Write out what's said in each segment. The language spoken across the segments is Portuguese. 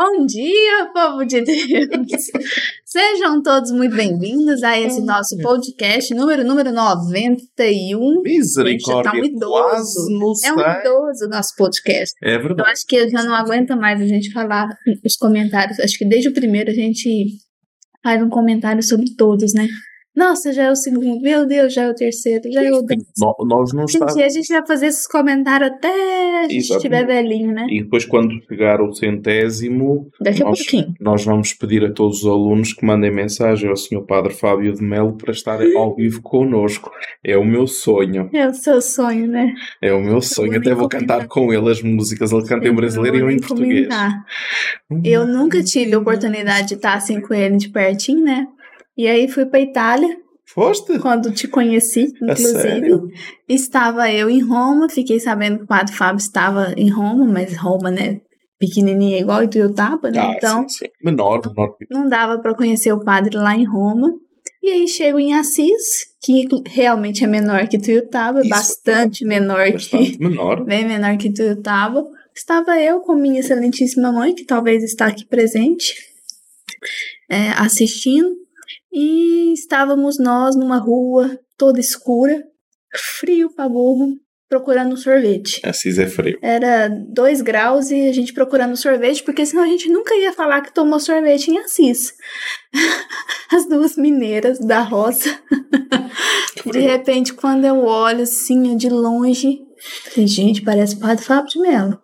Bom dia, povo de Deus! Sejam todos muito bem-vindos a esse nosso podcast número número 91. Misericórdia, Gente, tá um idoso. É um idoso o nosso podcast. É Eu verdade. acho que eu já não aguenta mais a gente falar os comentários. Acho que desde o primeiro a gente faz um comentário sobre todos, né? Nossa, já é o segundo. Meu Deus, já é o terceiro. Já é o décimo. Nós não Gente, estamos. a gente vai fazer esses comentários até a gente Exatamente. estiver velhinho, né? E depois, quando chegar o centésimo, Daqui a nós, pouquinho. nós vamos pedir a todos os alunos que mandem mensagem ao Sr. Padre Fábio de Melo para estar ao vivo connosco. É o meu sonho. É o seu sonho, né? É o meu sonho. Até vou comentar. cantar com ele as músicas. Ele canta em Eu brasileiro e eu em português. comentar. Eu nunca tive a oportunidade de estar assim com ele de pertinho, né? E aí fui pra Itália, Foste? quando te conheci, A inclusive. sério? Estava eu em Roma, fiquei sabendo que o Padre Fábio estava em Roma, mas Roma, né? Pequenininha igual Ituiutaba, né? Ah, então sim, sim. Menor, menor. não dava para conhecer o padre lá em Roma. E aí chego em Assis, que realmente é menor que Tuiutaba, Isso, bastante menor que Bastante menor. bem menor que Tuiutaba. Estava eu com minha excelentíssima mãe, que talvez está aqui presente, é, assistindo, e estávamos nós numa rua toda escura, frio pra burro, procurando um sorvete. Assis é frio. Era dois graus e a gente procurando sorvete, porque senão a gente nunca ia falar que tomou sorvete em Assis. As duas mineiras da roça. De repente, quando eu olho assim, de longe, falei, gente, parece o Padre Fábio de Mello.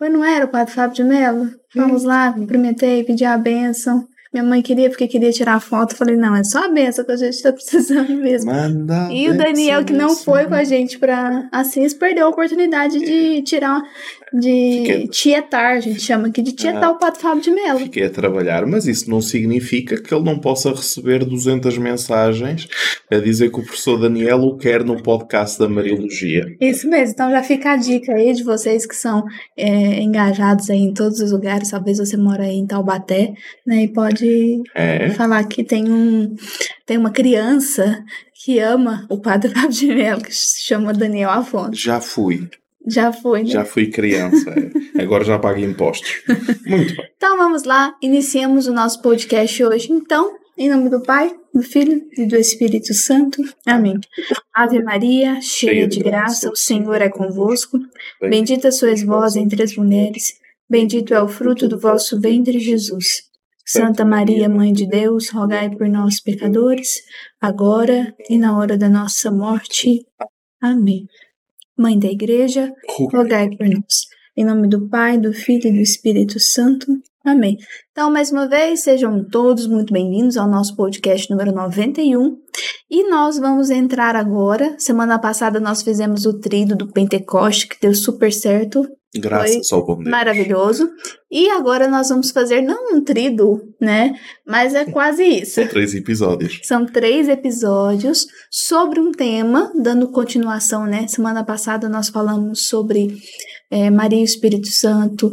Mas não era o Padre Fábio de Mello? Vamos lá, cumprimentei, pedi a benção. Minha mãe queria porque queria tirar foto. Falei, não, é só a benção que a gente tá precisando mesmo. Manda E o Daniel, que não foi com a gente pra Assis, perdeu a oportunidade de tirar, de Fiquei- tietar, a gente chama aqui de tietar Ah. o Padre Fábio de Mello. Fiquei a trabalhar, mas isso não significa que ele não possa receber 200 mensagens a dizer que o professor Daniel o quer no podcast da Mariologia. Isso mesmo, então já fica a dica aí de vocês que são é, engajados aí em todos os lugares, talvez você mora aí em Taubaté, né, e pode É? falar que tem um tem uma criança que ama o Padre Fábio de Mello, que se chama Daniel Afonso. Já fui, Já foi, né? já fui criança. é. Agora já pago impostos. Muito bem. Então vamos lá, iniciamos o nosso podcast hoje. Então, em nome do Pai, do Filho e do Espírito Santo. Amém. Ave Maria, cheia de graça, o Senhor é convosco. Bendita sois vós entre as mulheres, bendito é o fruto do vosso ventre, Jesus. Santa Maria, Mãe de Deus, rogai por nós, pecadores, agora e na hora da nossa morte. Amém. Mãe da Igreja, rogai por nós. Em nome do Pai, do Filho e do Espírito Santo. Amém. Então, mais uma vez, sejam todos muito bem-vindos ao nosso podcast número 91. E nós vamos entrar agora. Semana passada nós fizemos o trido do Pentecoste, que deu super certo, Graças ao bom Deus. maravilhoso. E agora nós vamos fazer não um trido, né? Mas é quase isso. São três episódios. São três episódios sobre um tema, dando continuação, né? Semana passada nós falamos sobre eh, Maria e o Espírito Santo.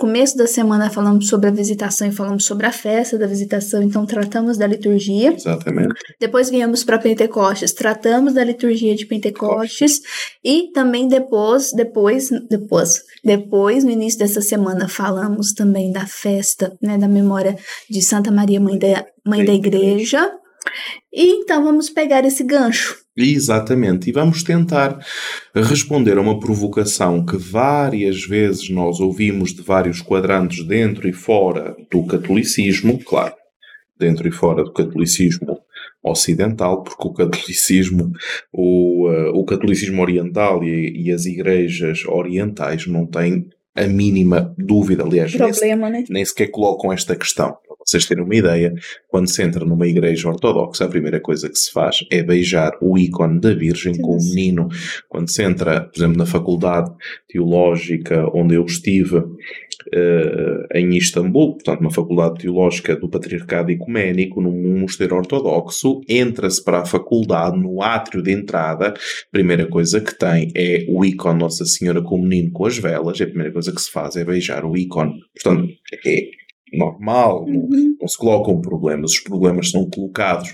Começo da semana falamos sobre a visitação e falamos sobre a festa da visitação, então tratamos da liturgia. Exatamente. Depois viemos para Pentecostes, tratamos da liturgia de Pentecostes e também depois, depois, depois, depois no início dessa semana falamos também da festa, né, da memória de Santa Maria Mãe da Mãe da Igreja. E então vamos pegar esse gancho. Exatamente, e vamos tentar responder a uma provocação que várias vezes nós ouvimos de vários quadrantes dentro e fora do catolicismo, claro, dentro e fora do catolicismo ocidental, porque o catolicismo, o, eh, o catolicismo oriental e, e as igrejas orientais não têm a mínima dúvida, aliás, nem Problema, né? nem sequer colocam esta questão. Para vocês terem uma ideia, quando se entra numa igreja ortodoxa, a primeira coisa que se faz é beijar o ícone da Virgem com o Sim. menino. Quando se entra, por exemplo, na faculdade teológica onde eu estive, em Istambul, portanto, uma faculdade teológica do Patriarcado Ecuménico, num mosteiro ortodoxo, entra-se para a faculdade, no átrio de entrada, a primeira coisa que tem é o ícone Nossa Senhora com o menino com as velas, e a primeira coisa que se faz é beijar o ícone. Portanto, é normal, não, Uhum. não se colocam problemas, os problemas são colocados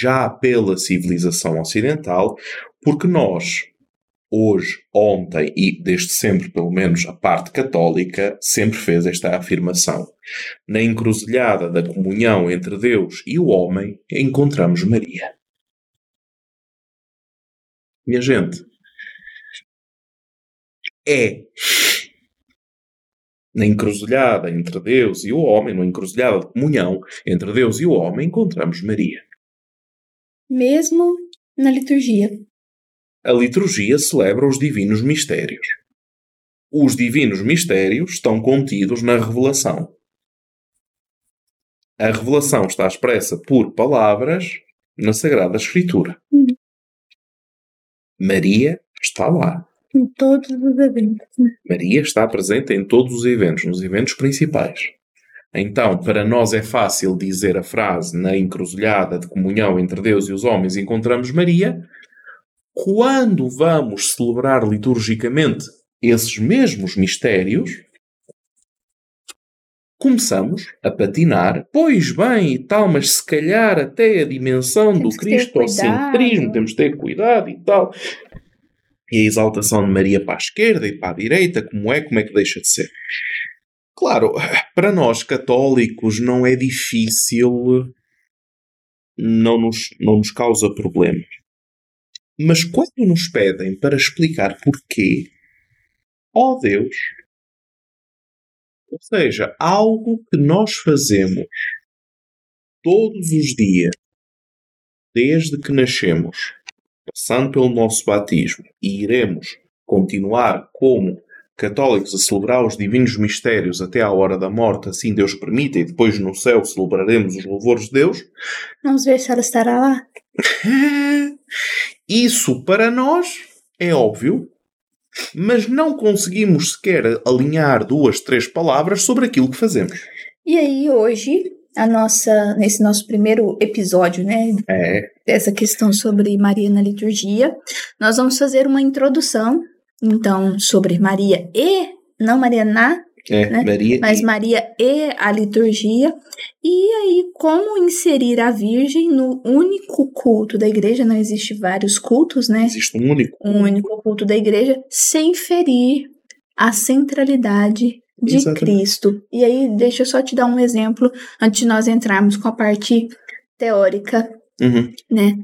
já pela civilização ocidental, porque nós, hoje, ontem e desde sempre, pelo menos a parte católica, sempre fez esta afirmação. Na encruzilhada da comunhão entre Deus e o homem, encontramos Maria. Minha gente, é na encruzilhada entre Deus e o homem, na encruzilhada de comunhão entre Deus e o homem, encontramos Maria. Mesmo na liturgia. A liturgia celebra os divinos mistérios. Os divinos mistérios estão contidos na revelação. A revelação está expressa por palavras na Sagrada Escritura. Uhum. Maria está lá. Em todos os eventos. Maria está presente em todos os eventos, nos eventos principais. Então, para nós é fácil dizer a frase na encruzilhada de comunhão entre Deus e os homens encontramos Maria. Quando vamos celebrar liturgicamente esses mesmos mistérios, começamos a patinar. Pois bem, e tal, mas se calhar até a dimensão Temos do cristocentrismo, temos de ter cuidado e tal. E a exaltação de Maria para a esquerda e para a direita, como é, como é que deixa de ser? Claro, para nós católicos não é difícil, não nos, não nos causa problemas. Mas quando nos pedem para explicar porquê, ó Deus, ou seja, algo que nós fazemos todos os dias, desde que nascemos, passando pelo nosso batismo, e iremos continuar como católicos a celebrar os divinos mistérios até à hora da morte, assim Deus permita, e depois no céu celebraremos os louvores de Deus, ver se ela estará lá. Isso para nós é óbvio, mas não conseguimos sequer alinhar duas, três palavras sobre aquilo que fazemos. E aí, hoje, a nossa, nesse nosso primeiro episódio, né, É, dessa questão sobre Maria na liturgia, nós vamos fazer uma introdução, então, sobre Maria e, não Maria na, é, Né? Maria. mas e- Maria e a liturgia, e aí como inserir a Virgem no único culto da igreja, não existe vários cultos, né? Existe um único. Um único culto da igreja, sem ferir a centralidade de Exatamente. Cristo. E aí, deixa eu só te dar um exemplo antes de nós entrarmos com a parte teórica Uhum. né?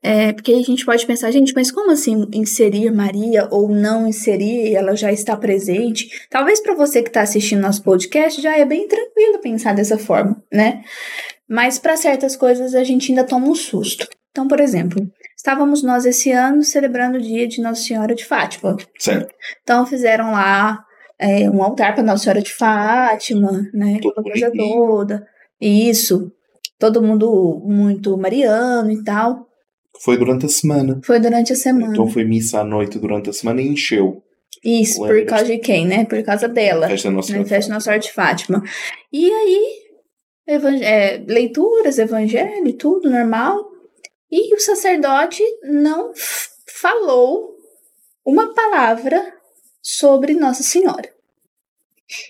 É, porque a gente pode pensar, gente, mas como assim inserir Maria ou não inserir? Ela já está presente. Talvez para você que está assistindo nosso podcast já é bem tranquilo pensar dessa forma, né? Mas para certas coisas a gente ainda toma um susto. Então, por exemplo, estávamos nós esse ano celebrando o dia de Nossa Senhora de Fátima. Certo. Então fizeram lá é, um altar para Nossa Senhora de Fátima, né? Aquela coisa toda. Isso. Todo mundo muito mariano e tal. Foi durante a semana. Foi durante a semana. Então foi missa à noite durante a semana e encheu. Isso, por Lembra-se. causa de quem, né? Por causa dela. Festa Nossa festa Nossa Senhora de Fátima. E aí, evan- é, leituras, evangelho, tudo normal. E o sacerdote não falou uma palavra sobre Nossa Senhora.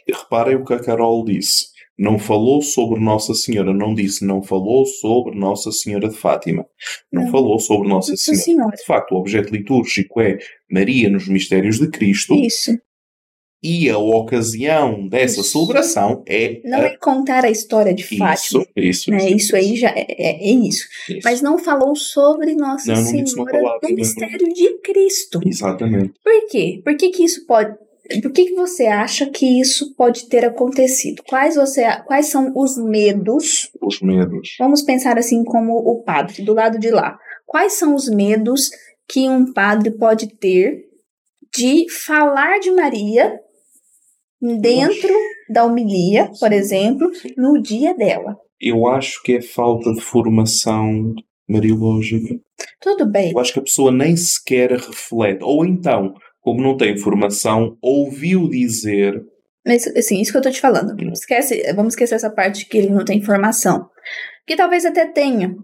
E Reparem o que a Carol disse. Não falou sobre Nossa Senhora, não disse não falou sobre Nossa Senhora de Fátima. Não, Não. falou sobre Nossa, Senhora. Senhora. De facto, o objeto litúrgico é Maria nos mistérios de Cristo Isso. e a ocasião dessa Isso. celebração é Não a- é contar a história de isso, Fátima. isso, Né? isso, Isso aí já é, é- é isso. isso. Mas não falou sobre Nossa Não, não Senhora do mistério de Cristo. Exatamente. Por quê? Por que, que isso pode. Por que, que você acha que isso pode ter acontecido? Quais, você, quais são os medos? Os medos. Vamos pensar assim como o padre, do lado de lá. Quais são os medos que um padre pode ter de falar de Maria dentro da homilia, por exemplo, no dia dela? Eu acho que é falta de formação mariológica. Tudo bem. Eu acho que a pessoa nem sequer reflete. Ou então, como não tem formação, ouviu dizer. Mas, assim, isso que eu tô te falando. Esquece, vamos esquecer essa parte que ele não tem informação. Que talvez até tenha.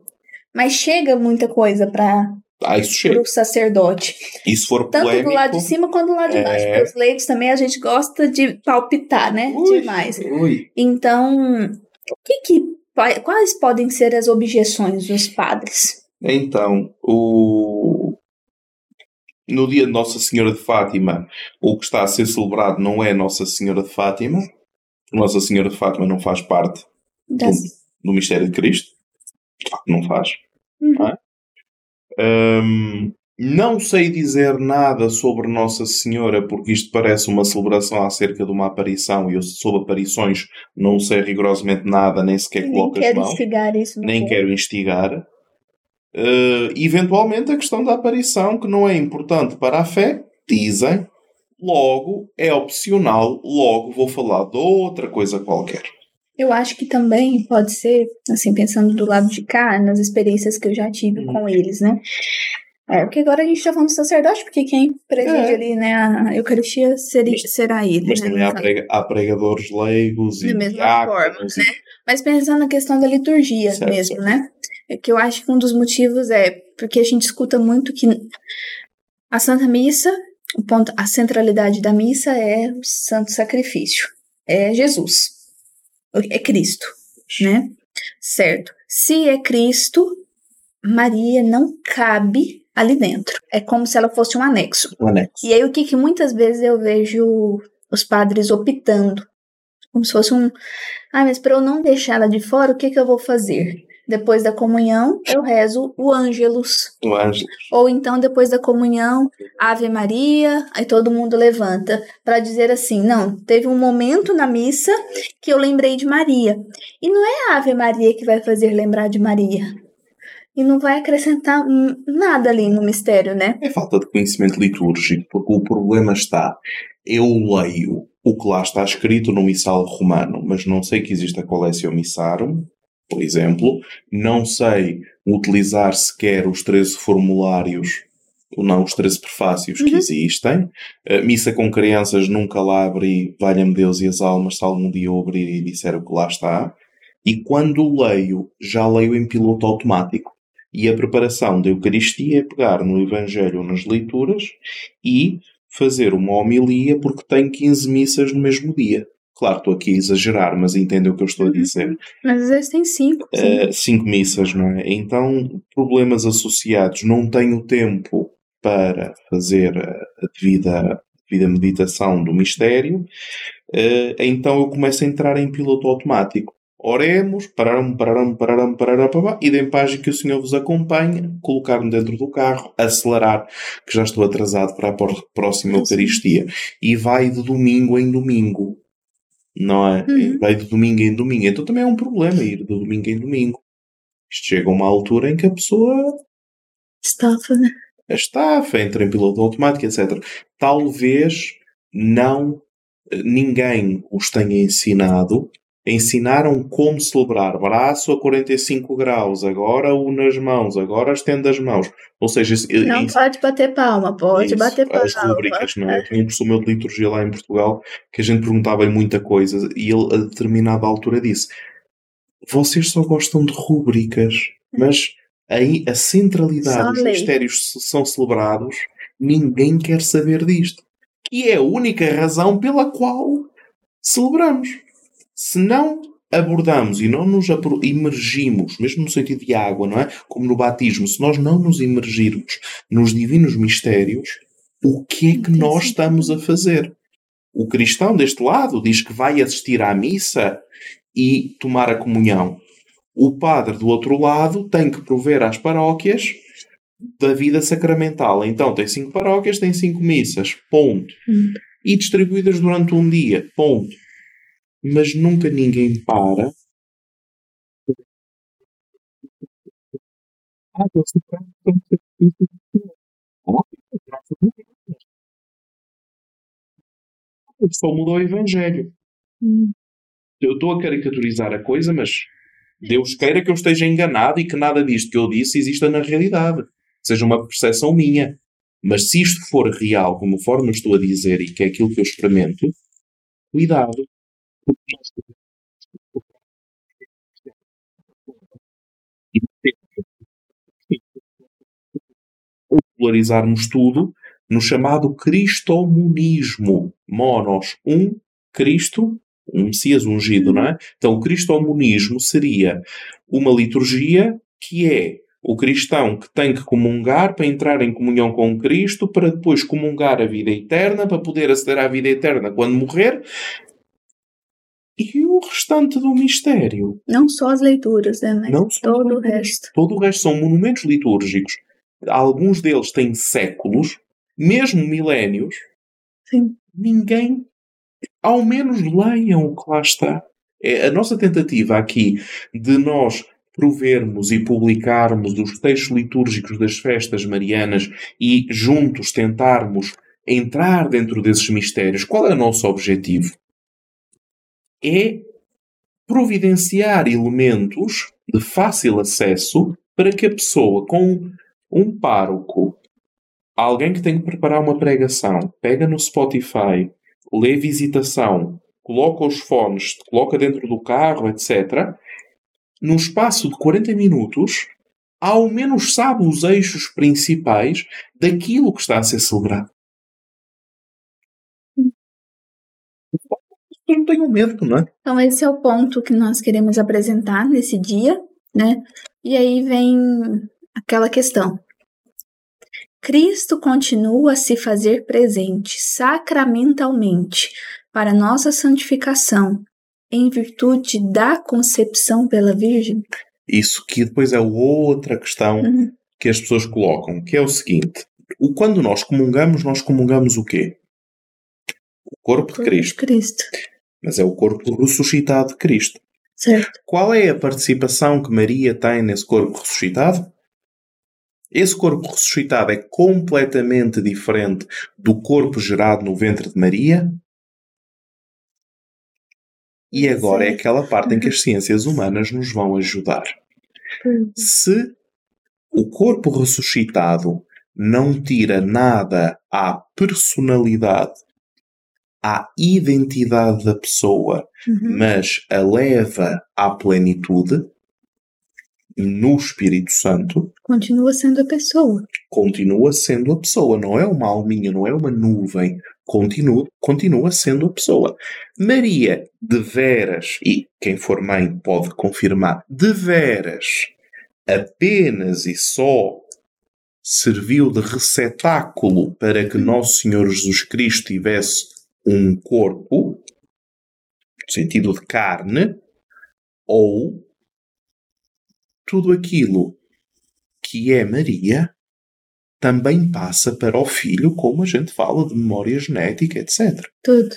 Mas chega muita coisa para Ah, isso o sacerdote. Se for Tanto polémico. do lado de cima quanto do lado de baixo. É. Porque os leigos também a gente gosta de palpitar, né? Ui, Demais. ui. Então, o que que, quais podem ser as objeções dos padres? Então, o. no dia de Nossa Senhora de Fátima, o que está a ser celebrado não é Nossa Senhora de Fátima. Nossa Senhora de Fátima não faz parte do, do mistério de Cristo. De facto, não faz. Uhum. Não, é? Hum, não sei dizer nada sobre Nossa Senhora, porque isto parece uma celebração acerca de uma aparição e eu sobre aparições não sei rigorosamente nada, nem sequer Nem coloco as quero mãos instigar isso. nem quero instigar. Eh, eventualmente, a questão da aparição, que não é importante para a fé, dizem, logo é opcional, logo vou falar de outra coisa qualquer. Eu acho que também pode ser, assim, pensando do lado de cá, nas experiências que eu já tive Hum. com eles, né? É, porque agora a gente tá falando do sacerdote, porque quem preside É. ali, né, a Eucaristia seria, será ele, Mas né? também há, prega- há pregadores leigos e Da mesma forma, e- Mas pensando na questão da liturgia Certo, mesmo, né? É que eu acho que um dos motivos é porque a gente escuta muito que a Santa Missa, o ponto, a centralidade da missa é o santo sacrifício. É Jesus. É Cristo, né? Certo. Se é Cristo, Maria não cabe ali dentro. É como se ela fosse um anexo. o anexo. E aí o que, que muitas vezes eu vejo os padres optando, como se fosse um, ah, mas para eu não deixar ela de fora, o que que eu vou fazer? Depois da comunhão, eu rezo o Ângelus. O anjo. Ou então, depois da comunhão, Ave Maria, aí todo mundo levanta para dizer assim: não, teve um momento na missa que eu lembrei de Maria. E não é a Ave Maria que vai fazer lembrar de Maria. E não vai acrescentar nada ali no mistério, né? É falta de conhecimento litúrgico, porque o problema está. Eu leio o que lá está escrito no missal romano, mas não sei que existe a Collectio Missarum, por exemplo. Não sei utilizar sequer os 13 formulários, ou não, os 13 prefácios que Uhum. existem. A missa com crianças nunca lá abri, valha-me Deus e as almas, se algum dia eu abrir e disser o que lá está. E quando leio, já leio em piloto automático. E a preparação da Eucaristia é pegar no Evangelho ou nas leituras e fazer uma homilia porque tem 15 missas no mesmo dia. Claro, estou aqui a exagerar, mas entendem o que eu estou a dizer. Mas às vezes tem cinco. Eh, cinco missas, não é? Então, problemas associados. Não tenho tempo para fazer a a devida, a devida meditação do mistério. Eh, então eu começo a entrar em piloto automático. Oremos, pararam, pararam, pararam, pararam, pararam, e deem paz que o Senhor vos acompanhe, colocar-me dentro do carro, acelerar, que já estou atrasado para a próxima. Eucaristia. E vai de domingo em domingo. Não é? Uhum. Vai de domingo em domingo. Então também é um problema ir de domingo em domingo. Isto chega a uma altura em que a pessoa Estafa, né? estafa, entra em piloto automático, etc. Talvez não eh, ninguém os tenha ensinado. Ensinaram como celebrar braço a 45 graus, agora o nas mãos, agora estende as mãos. Ou seja, Não esse- pode bater palma, pode isso, bater palma. As rubricas, não é? Eu tinha um professor meu de liturgia lá em Portugal que a gente perguntava-lhe muita coisa e ele a determinada altura disse: Vocês só gostam de rubricas, mas aí a centralidade dos mistérios são celebrados, ninguém quer saber disto. Que é a única razão pela qual celebramos. Se não abordamos e não nos imergimos, mesmo no sentido de água, não é? Como no batismo, se nós não nos imergirmos nos divinos mistérios, o que é que nós estamos a fazer? O cristão deste lado diz que vai assistir à missa e tomar a comunhão. O padre do outro lado tem que prover às paróquias da vida sacramental. Então tem cinco paróquias, tem cinco missas, ponto. Hum. E distribuídas durante um dia, ponto. Mas nunca ninguém para. Ah, que graças a Deus. Só mudou o Evangelho. Hum. Eu estou a caricaturizar a coisa, mas Deus queira que eu esteja enganado e que nada disto que eu disse exista na realidade. Seja uma percepção minha. Mas se isto for real, como forma eu estou a dizer, e que é aquilo que eu experimento, cuidado. Ou polarizarmos tudo no chamado cristomonismo. Monos, um, Cristo, um Messias ungido, não é? Então, o cristomonismo seria uma liturgia que é o cristão que tem que comungar para entrar em comunhão com Cristo, para depois comungar a vida eterna, para poder aceder à vida eterna quando morrer. E o restante do mistério? Não só as leituras, né? Mas Não só todo o resto. Todo o resto são monumentos litúrgicos. Alguns deles têm séculos, mesmo milénios. Sim. Ninguém, ao menos leiam o que lá está. É a nossa tentativa aqui de nós provermos e publicarmos os textos litúrgicos das festas marianas e juntos tentarmos entrar dentro desses mistérios. Qual é o nosso objetivo? É providenciar elementos de fácil acesso para que a pessoa com um pároco, alguém que tem que preparar uma pregação, pega no Spotify, lê visitação, coloca os fones, coloca dentro do carro, etc. Num espaço de 40 minutos, ao menos sabe os eixos principais daquilo que está a ser celebrado. Eu não tenho medo, não é? Então, esse é o ponto que nós queremos apresentar nesse dia, né? E aí vem aquela questão. Cristo continua a se fazer presente sacramentalmente para nossa santificação, em virtude da concepção pela Virgem? Isso que depois é outra questão Uhum. que as pessoas colocam, que é o seguinte: o, quando nós comungamos, nós comungamos o quê? O corpo de Corpo Cristo. de Cristo. Mas é o corpo ressuscitado de Cristo. Certo. Qual é a participação que Maria tem nesse corpo ressuscitado? Esse corpo ressuscitado é completamente diferente do corpo gerado no ventre de Maria? E agora é aquela parte em que as ciências humanas nos vão ajudar. Se o corpo ressuscitado não tira nada à personalidade, à identidade da pessoa, Uhum. mas a leva à plenitude no Espírito Santo, Continua sendo a pessoa. continua sendo a pessoa. Não é uma alminha, não é uma nuvem. Continua, continua sendo a pessoa. Maria, de veras, e quem for mãe pode confirmar, de veras, apenas e só serviu de receptáculo para que Nosso Senhor Jesus Cristo tivesse um corpo, no sentido de carne, ou tudo aquilo que é Maria também passa para o filho, como a gente fala de memória genética, etc. Tudo.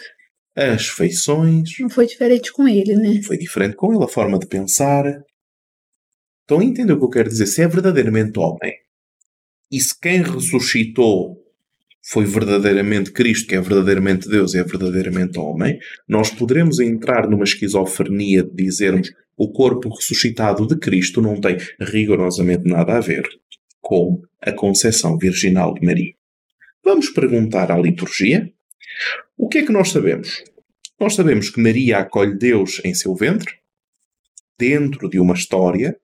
As feições, Não foi diferente com ele, né? foi diferente com ele, a forma de pensar. Estão a entender o que eu quero dizer? Se é verdadeiramente homem, e se quem ressuscitou foi verdadeiramente Cristo, que é verdadeiramente Deus e é verdadeiramente homem, nós poderemos entrar numa esquizofrenia de dizermos o corpo ressuscitado de Cristo não tem rigorosamente nada a ver com a concepção virginal de Maria. Vamos perguntar à liturgia o que é que nós sabemos? Nós sabemos que Maria acolhe Deus em seu ventre, dentro de uma história,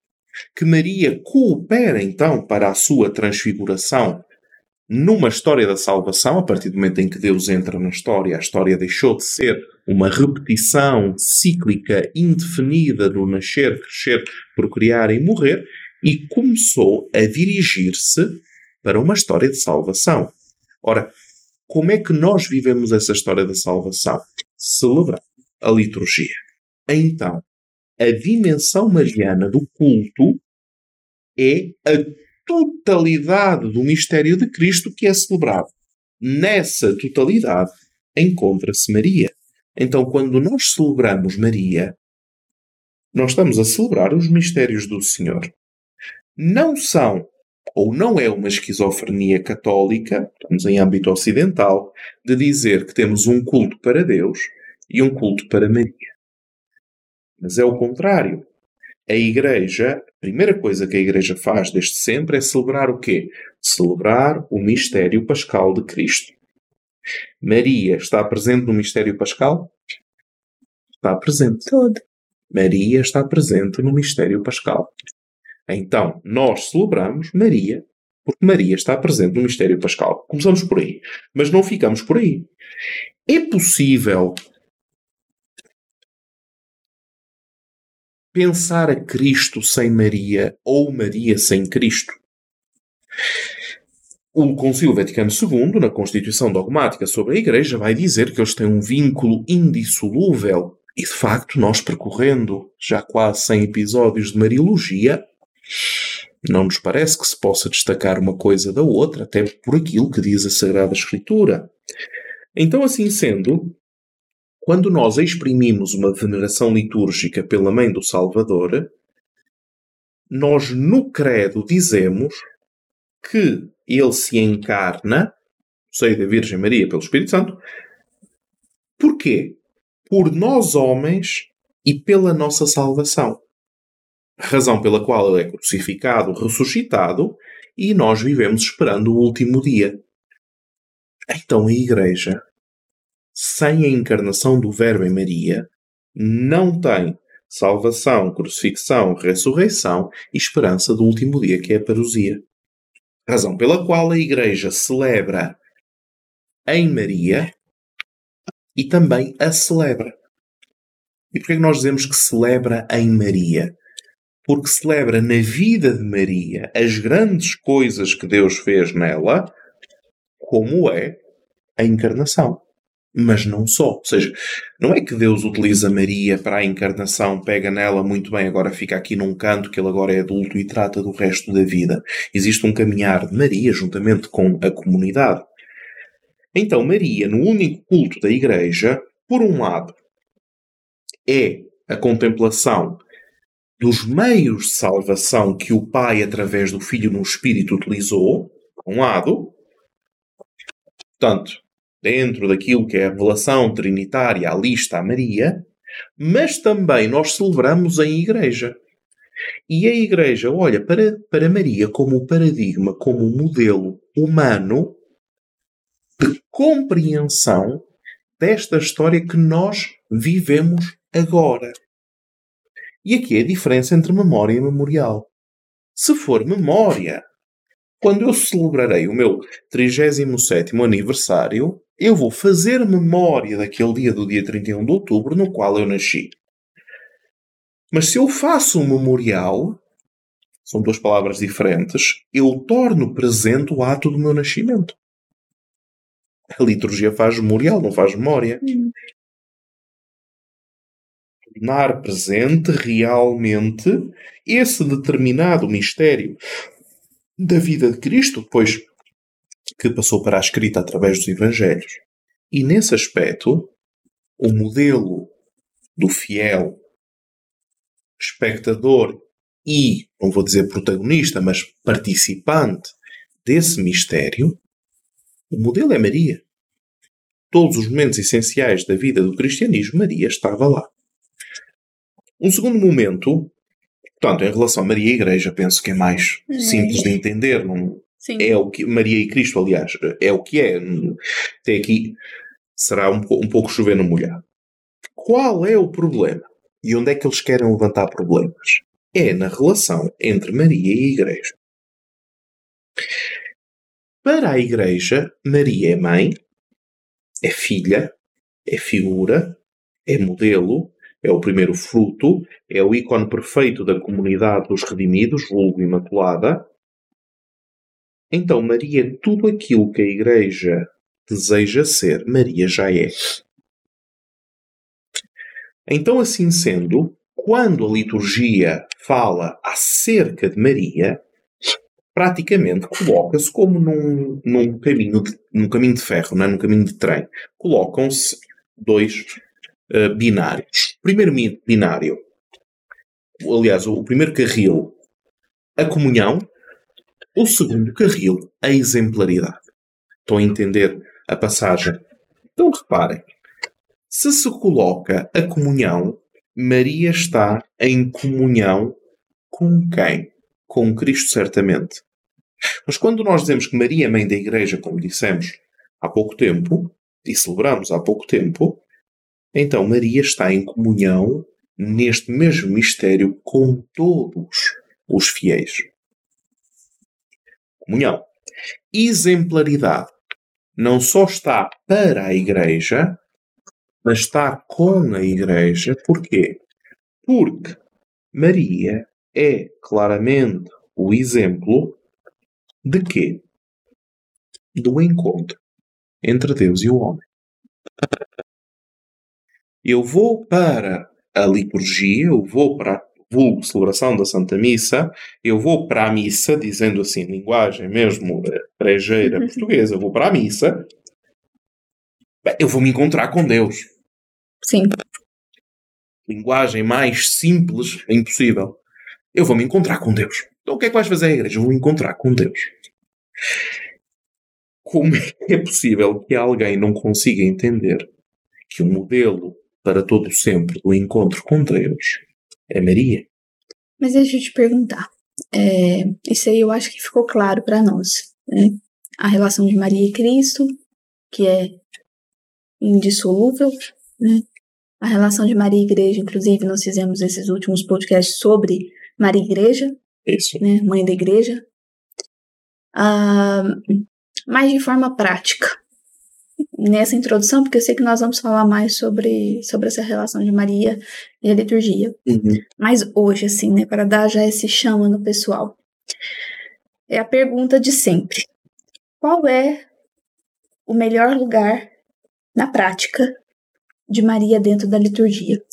que Maria coopera então para a sua transfiguração numa história da salvação, a partir do momento em que Deus entra na história, a história deixou de ser uma repetição cíclica indefinida do nascer, crescer, procriar e morrer, e começou a dirigir-se para uma história de salvação. Ora, como é que nós vivemos essa história da salvação? Celebrando a liturgia. Então, a dimensão mariana do culto é a totalidade do mistério de Cristo que é celebrado. Nessa totalidade encontra-se Maria. Então, quando nós celebramos Maria, nós estamos a celebrar os mistérios do Senhor. Não são, ou não é uma esquizofrenia católica, estamos em âmbito ocidental, de dizer que temos um culto para Deus e um culto para Maria. Mas é o contrário. A Igreja, primeira coisa que a Igreja faz desde sempre é celebrar o quê? Celebrar o mistério pascal de Cristo. Maria está presente no mistério pascal? Está presente. Todo. Maria está presente no mistério pascal. Então, nós celebramos Maria porque Maria está presente no mistério pascal. Começamos por aí. Mas não ficamos por aí. É possível pensar a Cristo sem Maria ou Maria sem Cristo. O Concílio Vaticano II, na Constituição Dogmática sobre a Igreja, vai dizer que eles têm um vínculo indissolúvel. E de facto, nós percorrendo já quase 100 episódios de Mariologia, não nos parece que se possa destacar uma coisa da outra, até por aquilo que diz a Sagrada Escritura. Então, assim sendo, quando nós exprimimos uma veneração litúrgica pela Mãe do Salvador, nós no credo dizemos que ele se encarna, seio da Virgem Maria pelo Espírito Santo, porquê? Por nós homens e pela nossa salvação razão pela qual ele é crucificado, ressuscitado, e nós vivemos esperando o último dia. Então a Igreja, sem a encarnação do Verbo em Maria, não tem salvação, crucifixão, ressurreição e esperança do último dia, que é a parousia. Razão pela qual a Igreja celebra em Maria e também a celebra. E porquê é que nós dizemos que celebra em Maria? porque celebra na vida de Maria as grandes coisas que Deus fez nela, como é a encarnação. Mas não só. Ou seja, não é que Deus utiliza Maria para a encarnação, pega nela muito bem, agora fica aqui num canto que ele agora é adulto e trata do resto da vida. Existe um caminhar de Maria juntamente com a comunidade. Então, Maria, no único culto da Igreja, por um lado, é a contemplação dos meios de salvação que o Pai, através do Filho no Espírito, utilizou, por um lado, portanto, dentro daquilo que é a revelação trinitária, a lista a Maria, mas também nós celebramos em igreja. E a igreja olha para, para Maria como o paradigma, como o modelo humano de compreensão desta história que nós vivemos agora. E aqui é a diferença entre memória e memorial. Se for memória, quando eu celebrarei o meu 37 aniversário, eu vou fazer memória daquele dia do dia 31 de outubro no qual eu nasci. Mas se eu faço um memorial, são duas palavras diferentes, eu torno presente o ato do meu nascimento. A liturgia faz memorial, não faz memória. Hum tornar presente realmente esse determinado mistério da vida de Cristo, depois que passou para a escrita através dos Evangelhos. E nesse aspecto, o modelo do fiel espectador e, não vou dizer protagonista, mas participante desse mistério, o modelo é Maria. Todos os momentos essenciais da vida do cristianismo, Maria estava lá. Um segundo momento, portanto, em relação a Maria e a Igreja, penso que é mais é. simples de entender. Não, Sim. É o que Maria e Cristo, aliás, é o que é. Até aqui será um, um pouco chover no molhado. Qual é o problema? E onde é que eles querem levantar problemas? É na relação entre Maria e a Igreja. Para a Igreja, Maria é mãe, é filha, é figura, é modelo, é o primeiro fruto, é o ícone perfeito da comunidade dos redimidos, vulgo Imaculada. Então, Maria tudo aquilo que a Igreja deseja ser, Maria já é. Então, assim sendo, quando a liturgia fala acerca de Maria, praticamente coloca-se como num, num, caminho de, num caminho de ferro, não é? num caminho de trem. Colocam-se dois uh, binários. Primeiro binário, aliás, o primeiro carril, a comunhão. O segundo carril, a exemplaridade. Estão a entender a passagem? Então reparem, se se coloca a comunhão, Maria está em comunhão com quem? Com Cristo, certamente. Mas quando nós dizemos que Maria é mãe da Igreja, como dissemos há pouco tempo, e celebramos há pouco tempo, então Maria está em comunhão neste mesmo mistério com todos os fiéis. Comunhão. Exemplaridade. Não só está para a Igreja, mas está com a Igreja. Porquê? Porque Maria é claramente o exemplo de quê? Do encontro entre Deus e o homem. Eu vou para a liturgia, eu vou para a vulgo celebração da Santa Missa, eu vou para a missa, dizendo assim, linguagem mesmo brejeira portuguesa, eu vou para a missa, eu vou me encontrar com Deus. Sim. Linguagem mais simples é impossível. Eu vou me encontrar com Deus. Então o que é que vais fazer à igreja? Eu vou me encontrar com Deus. Como é possível que alguém não consiga entender que o modelo para todo sempre do encontro com Deus é Maria? Mas deixa eu te perguntar. É, isso aí eu acho que ficou claro para nós. Né? A relação de Maria e Cristo, que é indissolúvel, né? A relação de Maria e Igreja, inclusive, nós fizemos esses últimos podcasts sobre Maria e Igreja, Isso. né? Mãe da Igreja. Ah, mas de forma prática, nessa introdução, porque eu sei que nós vamos falar mais sobre, sobre essa relação de Maria e a liturgia. Uhum. Mas hoje, assim, né, para dar já esse chama no pessoal, é a pergunta de sempre: qual é o melhor lugar na prática de Maria dentro da liturgia?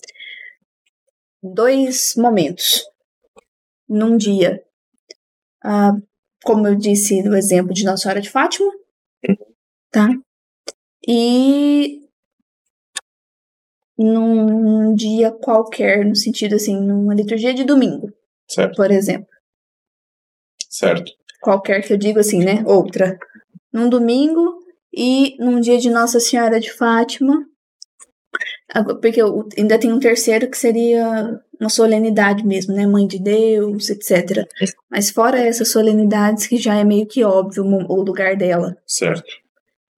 Dois momentos. Num dia, ah, como eu disse no exemplo de Nossa Senhora de Fátima, tá? E num dia qualquer, no sentido assim, numa liturgia de domingo, Certo, por exemplo. certo. Qualquer que eu digo assim, né? Outra. Num domingo e num dia de Nossa Senhora de Fátima. Ah, Porque eu- ainda tem um terceiro que seria uma solenidade mesmo, né? Mãe de Deus, etc. Mas fora essas solenidades que já é meio que óbvio o lugar dela. Certo.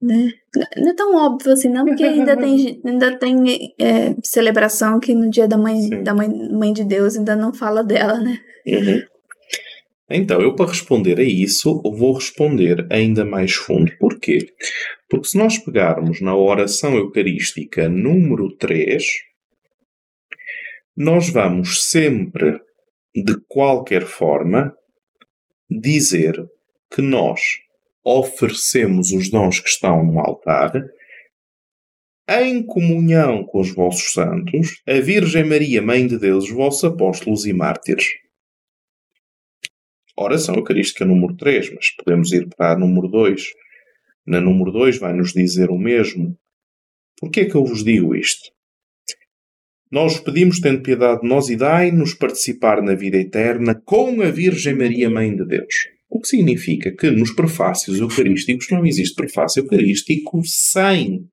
Né? Não é tão óbvio assim, não, porque ainda tem, ainda tem é, celebração que no dia da mãe, Sim. da mãe, mãe de Deus ainda não fala dela, né? Uhum. Então, eu para responder a isso, vou responder ainda mais fundo. Porquê? Porque se nós pegarmos na oração eucarística número 3, nós vamos sempre, de qualquer forma, dizer que nós oferecemos os dons que estão no altar em comunhão com os vossos santos, a Virgem Maria, Mãe de Deus, os vossos apóstolos e mártires. Oração Eucarística número 3, mas podemos ir para a número 2. Na número 2 vai-nos dizer o mesmo. Porquê é que eu vos digo isto? Nós pedimos, tendo piedade de nós, e dai-nos participar na vida eterna com a Virgem Maria, Mãe de Deus. O que significa que nos prefácios eucarísticos não existe prefácio eucarístico sem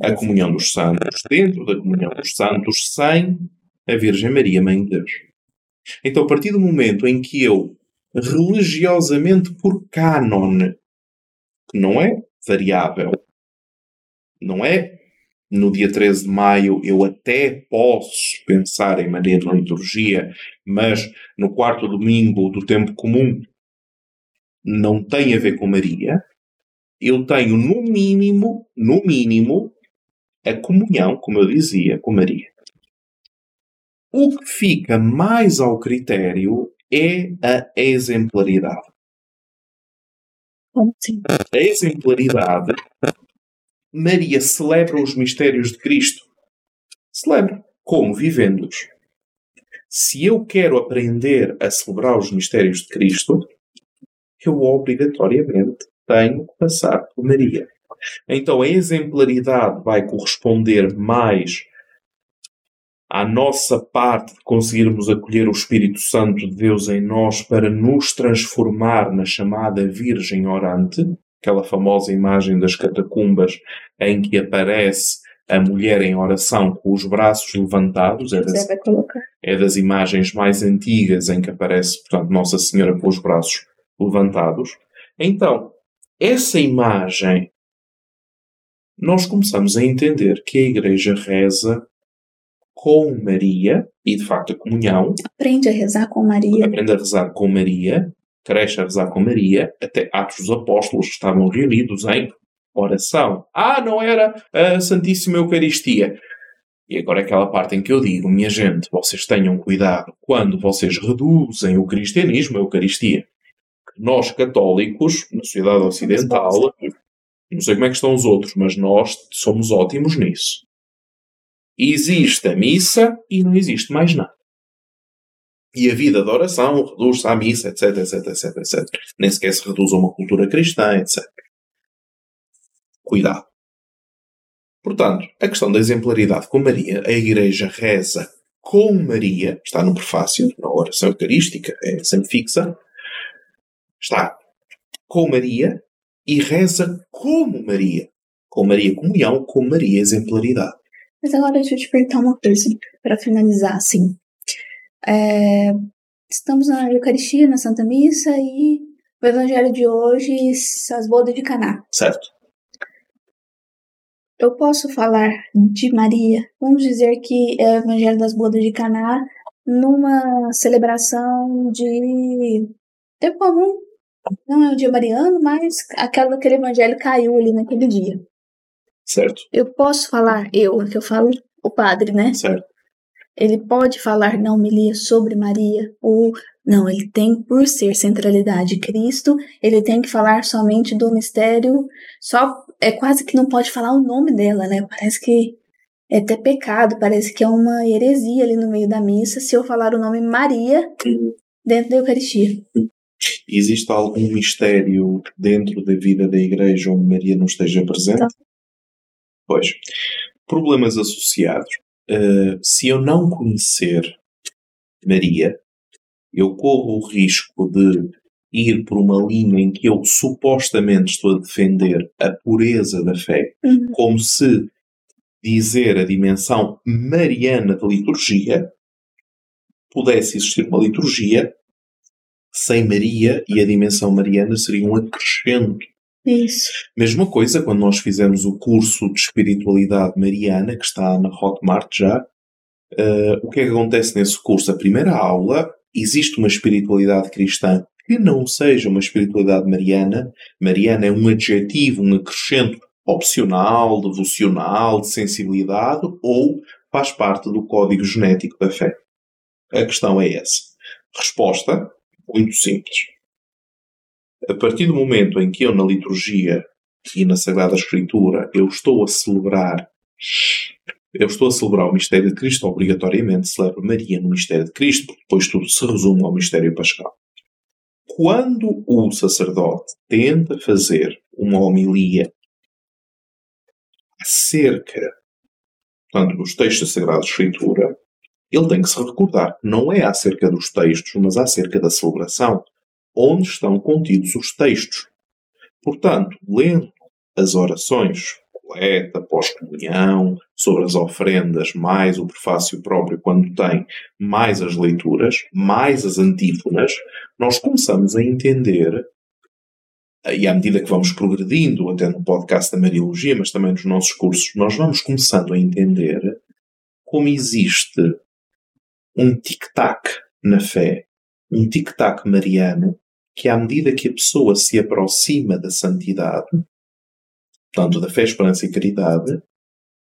a comunhão dos santos, dentro da comunhão dos santos, sem a Virgem Maria, Mãe de Deus. Então, a partir do momento em que eu, religiosamente por cânone, que não é variável, não é no dia 13 de maio eu até posso pensar em Maria na liturgia, mas no quarto domingo do tempo comum não tem a ver com Maria, eu tenho no mínimo, no mínimo, a comunhão, como eu dizia, com Maria. O que fica mais ao critério é a exemplaridade. Assim? A exemplaridade, Maria celebra os mistérios de Cristo. Celebra. Como? Vivendo-os. Se eu quero aprender a celebrar os mistérios de Cristo, eu obrigatoriamente tenho que passar por Maria. Então a exemplaridade vai corresponder mais à nossa parte de conseguirmos acolher o Espírito Santo de Deus em nós para nos transformar na chamada Virgem Orante, aquela famosa imagem das catacumbas em que aparece a mulher em oração com os braços levantados, é das, é das imagens mais antigas em que aparece, portanto, Nossa Senhora com os braços levantados. Então, essa imagem, nós começamos a entender que a Igreja reza com Maria, e de facto a comunhão, Aprende a rezar com Maria. aprende a rezar com Maria, cresce a rezar com Maria, até Atos dos Apóstolos estavam reunidos em oração. Ah, não era a Santíssima Eucaristia. E agora é aquela parte em que eu digo, minha gente, vocês tenham cuidado quando vocês reduzem o cristianismo à Eucaristia. Nós, católicos, na sociedade ocidental, não sei como é que estão os outros, mas nós somos ótimos nisso. Existe a missa e não existe mais nada. E a vida de oração reduz-se à missa, etc, etc, etc, etc. Nem sequer se reduz a uma cultura cristã, etc. Cuidado. Portanto, a questão da exemplaridade com Maria, a Igreja reza com Maria, está no prefácio, na oração eucarística, é sempre fixa, está com Maria e reza como Maria. Com Maria comunhão, com Maria exemplaridade. Mas agora deixa eu te perguntar uma coisa, para finalizar, assim. É, estamos na Eucaristia, na Santa Missa, e o Evangelho de hoje, as bodas de Caná. Certo. Eu posso falar de Maria, vamos dizer que é o Evangelho das bodas de Caná, numa celebração de tempo comum. Não é o dia mariano, mas aquela, aquele evangelho caiu ali naquele dia. Certo. Eu posso falar, eu, que eu falo o padre, né? Certo. Ele pode falar na homilia sobre Maria, ou não, ele tem, por ser centralidade Cristo, ele tem que falar somente do mistério, só é quase que não pode falar o nome dela, né? Parece que é até pecado, parece que é uma heresia ali no meio da missa se eu falar o nome Maria dentro da Eucaristia. Existe algum mistério dentro da vida da Igreja onde Maria não esteja presente? Pois. Problemas associados. Uh, se eu não conhecer Maria, eu corro o risco de ir por uma linha em que eu supostamente estou a defender a pureza da fé, Uhum. como se dizer a dimensão mariana da liturgia pudesse existir uma liturgia sem Maria e a dimensão mariana seria um acrescento. Isso. Mesma coisa quando nós fizemos o curso de espiritualidade mariana, que está na Hotmart já. eh, o que é que acontece nesse curso? A primeira aula, existe uma espiritualidade cristã que não seja uma espiritualidade mariana. Mariana é um adjetivo, um acrescento opcional, devocional, de sensibilidade, ou faz parte do código genético da fé. A questão é essa. Resposta muito simples. A partir do momento em que eu, na liturgia e na Sagrada Escritura, eu estou a celebrar, eu estou a celebrar o mistério de Cristo, obrigatoriamente celebro Maria no mistério de Cristo, porque depois tudo se resume ao mistério pascal. Quando o sacerdote tenta fazer uma homilia acerca portanto, dos textos da Sagrada Escritura, ele tem que se recordar, não é acerca dos textos, mas acerca da celebração, onde estão contidos os textos. Portanto, lendo as orações, coleta, pós-comunhão, sobre as ofrendas, mais o prefácio próprio, quando tem mais as leituras, mais as antífonas, nós começamos a entender, e à medida que vamos progredindo, até no podcast da Mariologia, mas também nos nossos cursos, nós vamos começando a entender como existe um tic-tac na fé, um tic-tac mariano, que à medida que a pessoa se aproxima da santidade, portanto da fé, esperança e caridade,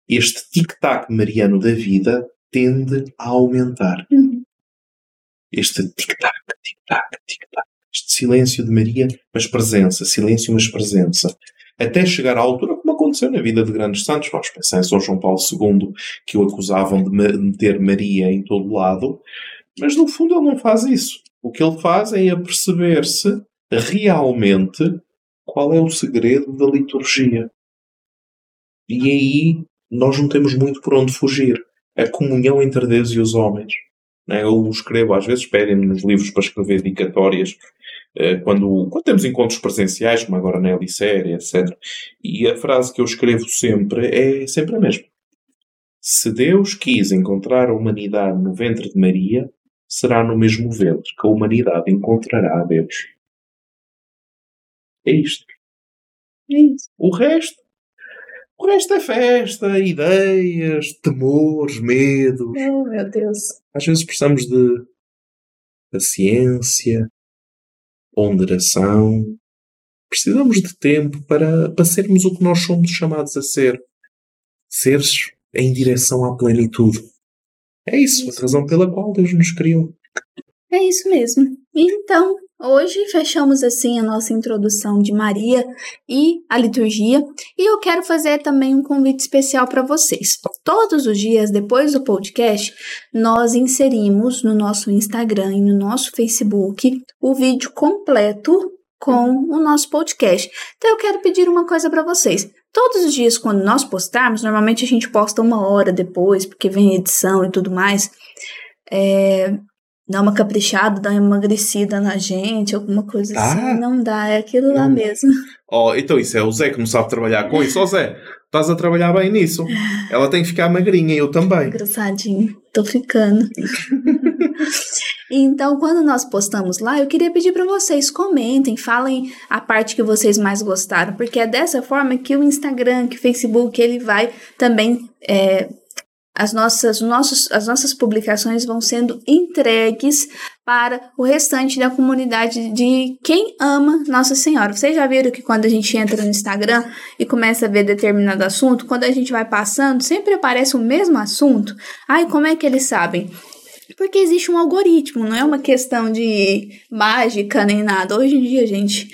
este tic-tac mariano da vida tende a aumentar. Uhum. Este tic-tac, tic-tac, tic-tac. Este silêncio de Maria, mas presença. Silêncio, mas presença. Até chegar à altura, aconteceu na vida de grandes santos. Pensar em São João Paulo II, que o acusavam de meter Maria em todo lado. Mas no fundo ele não faz isso. O que ele faz é aperceber-se realmente qual é o segredo da liturgia. E aí nós não temos muito por onde fugir. A comunhão entre Deus e os homens. né? Eu escrevo, às vezes pedem-me nos livros para escrever dedicatórias eh, quando, quando temos encontros presenciais, como agora na Eliséria, etc. E a frase que eu escrevo sempre é sempre a mesma. Se Deus quis encontrar a humanidade no ventre de Maria, será no mesmo ventre que a humanidade encontrará a Deus. É isto. É isso. O resto. O resto é festa, ideias, temores, medos. Oh, meu Deus. Às vezes precisamos de paciência, ponderação. Precisamos de tempo para, para sermos o que nós somos chamados a ser. Seres em direção à plenitude. É isso, a razão pela qual Deus nos criou. É isso mesmo. Então, hoje fechamos assim a nossa introdução de Maria e a liturgia, e eu quero fazer também um convite especial para vocês. Todos os dias depois do podcast, nós inserimos no nosso Instagram e no nosso Facebook o vídeo completo com o nosso podcast. Então eu quero pedir uma coisa para vocês. Todos os dias, quando nós postarmos, normalmente a gente posta uma hora depois, porque vem edição e tudo mais. É, dá uma caprichada, dá uma emagrecida na gente, alguma coisa Ah. assim. Não dá, é aquilo lá Não. mesmo. Oh, então isso é o Zé que não sabe trabalhar com isso. Ó Zé, estás a trabalhar bem nisso. Ela tem que ficar magrinha, eu também. Engraçadinho, tô ficando. então, quando nós postamos lá, eu queria pedir para vocês comentem, falem a parte que vocês mais gostaram, porque é dessa forma que o Instagram, que o Facebook, ele vai também é, as nossas, os nossos, as nossas publicações vão sendo entregues para o restante da comunidade de quem ama Nossa Senhora. Vocês já viram que quando a gente entra no Instagram e começa a ver determinado assunto, quando a gente vai passando, sempre aparece o mesmo assunto? Ai, como é que eles sabem? Porque existe um algoritmo, não é uma questão de mágica nem nada. Hoje em dia, gente,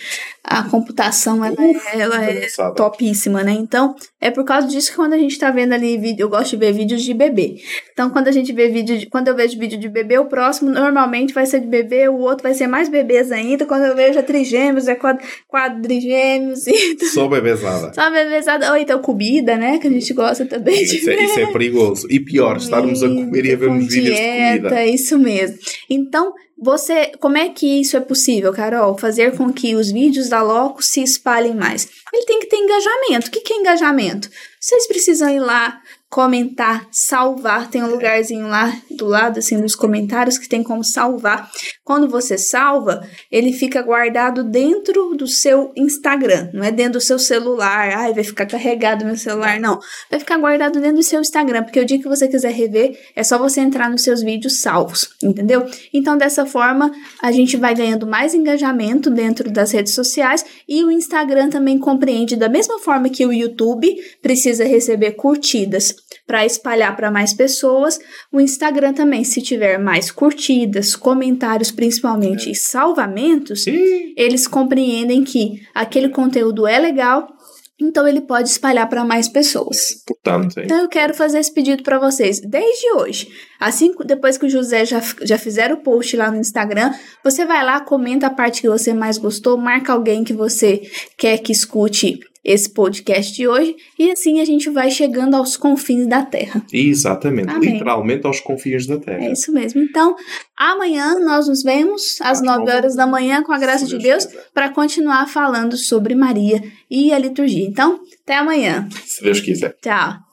a computação ela, é, ela é topíssima, né? Então, é por causa disso que quando a gente tá vendo ali vídeo, eu gosto de ver vídeos de bebê. Então, quando a gente vê vídeo, de, quando eu vejo vídeo de bebê, o próximo normalmente vai ser de bebê, o outro vai ser mais bebês ainda. Quando eu vejo é trigêmeos, é quad, quadrigêmeos e Só bebezada. só bebêsada. Ou então comida, né? Que a gente gosta também de Isso é, isso é perigoso. E pior, estarmos a comer e a ver uns vídeos de comida. isso mesmo. Então, você, como é que isso é possível, Carol? Fazer com que os vídeos da Loco se espalhem mais. Ele tem que ter engajamento. O que que é engajamento? Vocês precisam ir lá, comentar, salvar. Tem um lugarzinho lá do lado, assim, dos comentários que tem como salvar. Quando você salva, ele fica guardado dentro do seu Instagram, não é dentro do seu celular. Ai, vai ficar carregado meu celular, não. Vai ficar guardado dentro do seu Instagram, porque o dia que você quiser rever, é só você entrar nos seus vídeos salvos, entendeu? Então, dessa forma, a gente vai ganhando mais engajamento dentro das redes sociais e o Instagram também compreende da mesma forma que o YouTube precisa receber curtidas para espalhar para mais pessoas, o Instagram também, se tiver mais curtidas, comentários principalmente e salvamentos, Sim. eles compreendem que aquele conteúdo é legal, então ele pode espalhar para mais pessoas. Portanto, é. Então eu quero fazer esse pedido para vocês desde hoje. Assim, depois que o José já, já fizer o post lá no Instagram, você vai lá, comenta a parte que você mais gostou, marca alguém que você quer que escute esse podcast de hoje, e assim a gente vai chegando aos confins da Terra. Exatamente. Amém. Literalmente aos confins da terra. É isso mesmo. Então, amanhã nós nos vemos às Às 9 nove horas da manhã, com a graça de Deus, para continuar falando sobre Maria e a liturgia. Então, até amanhã. Se Deus quiser. Tchau.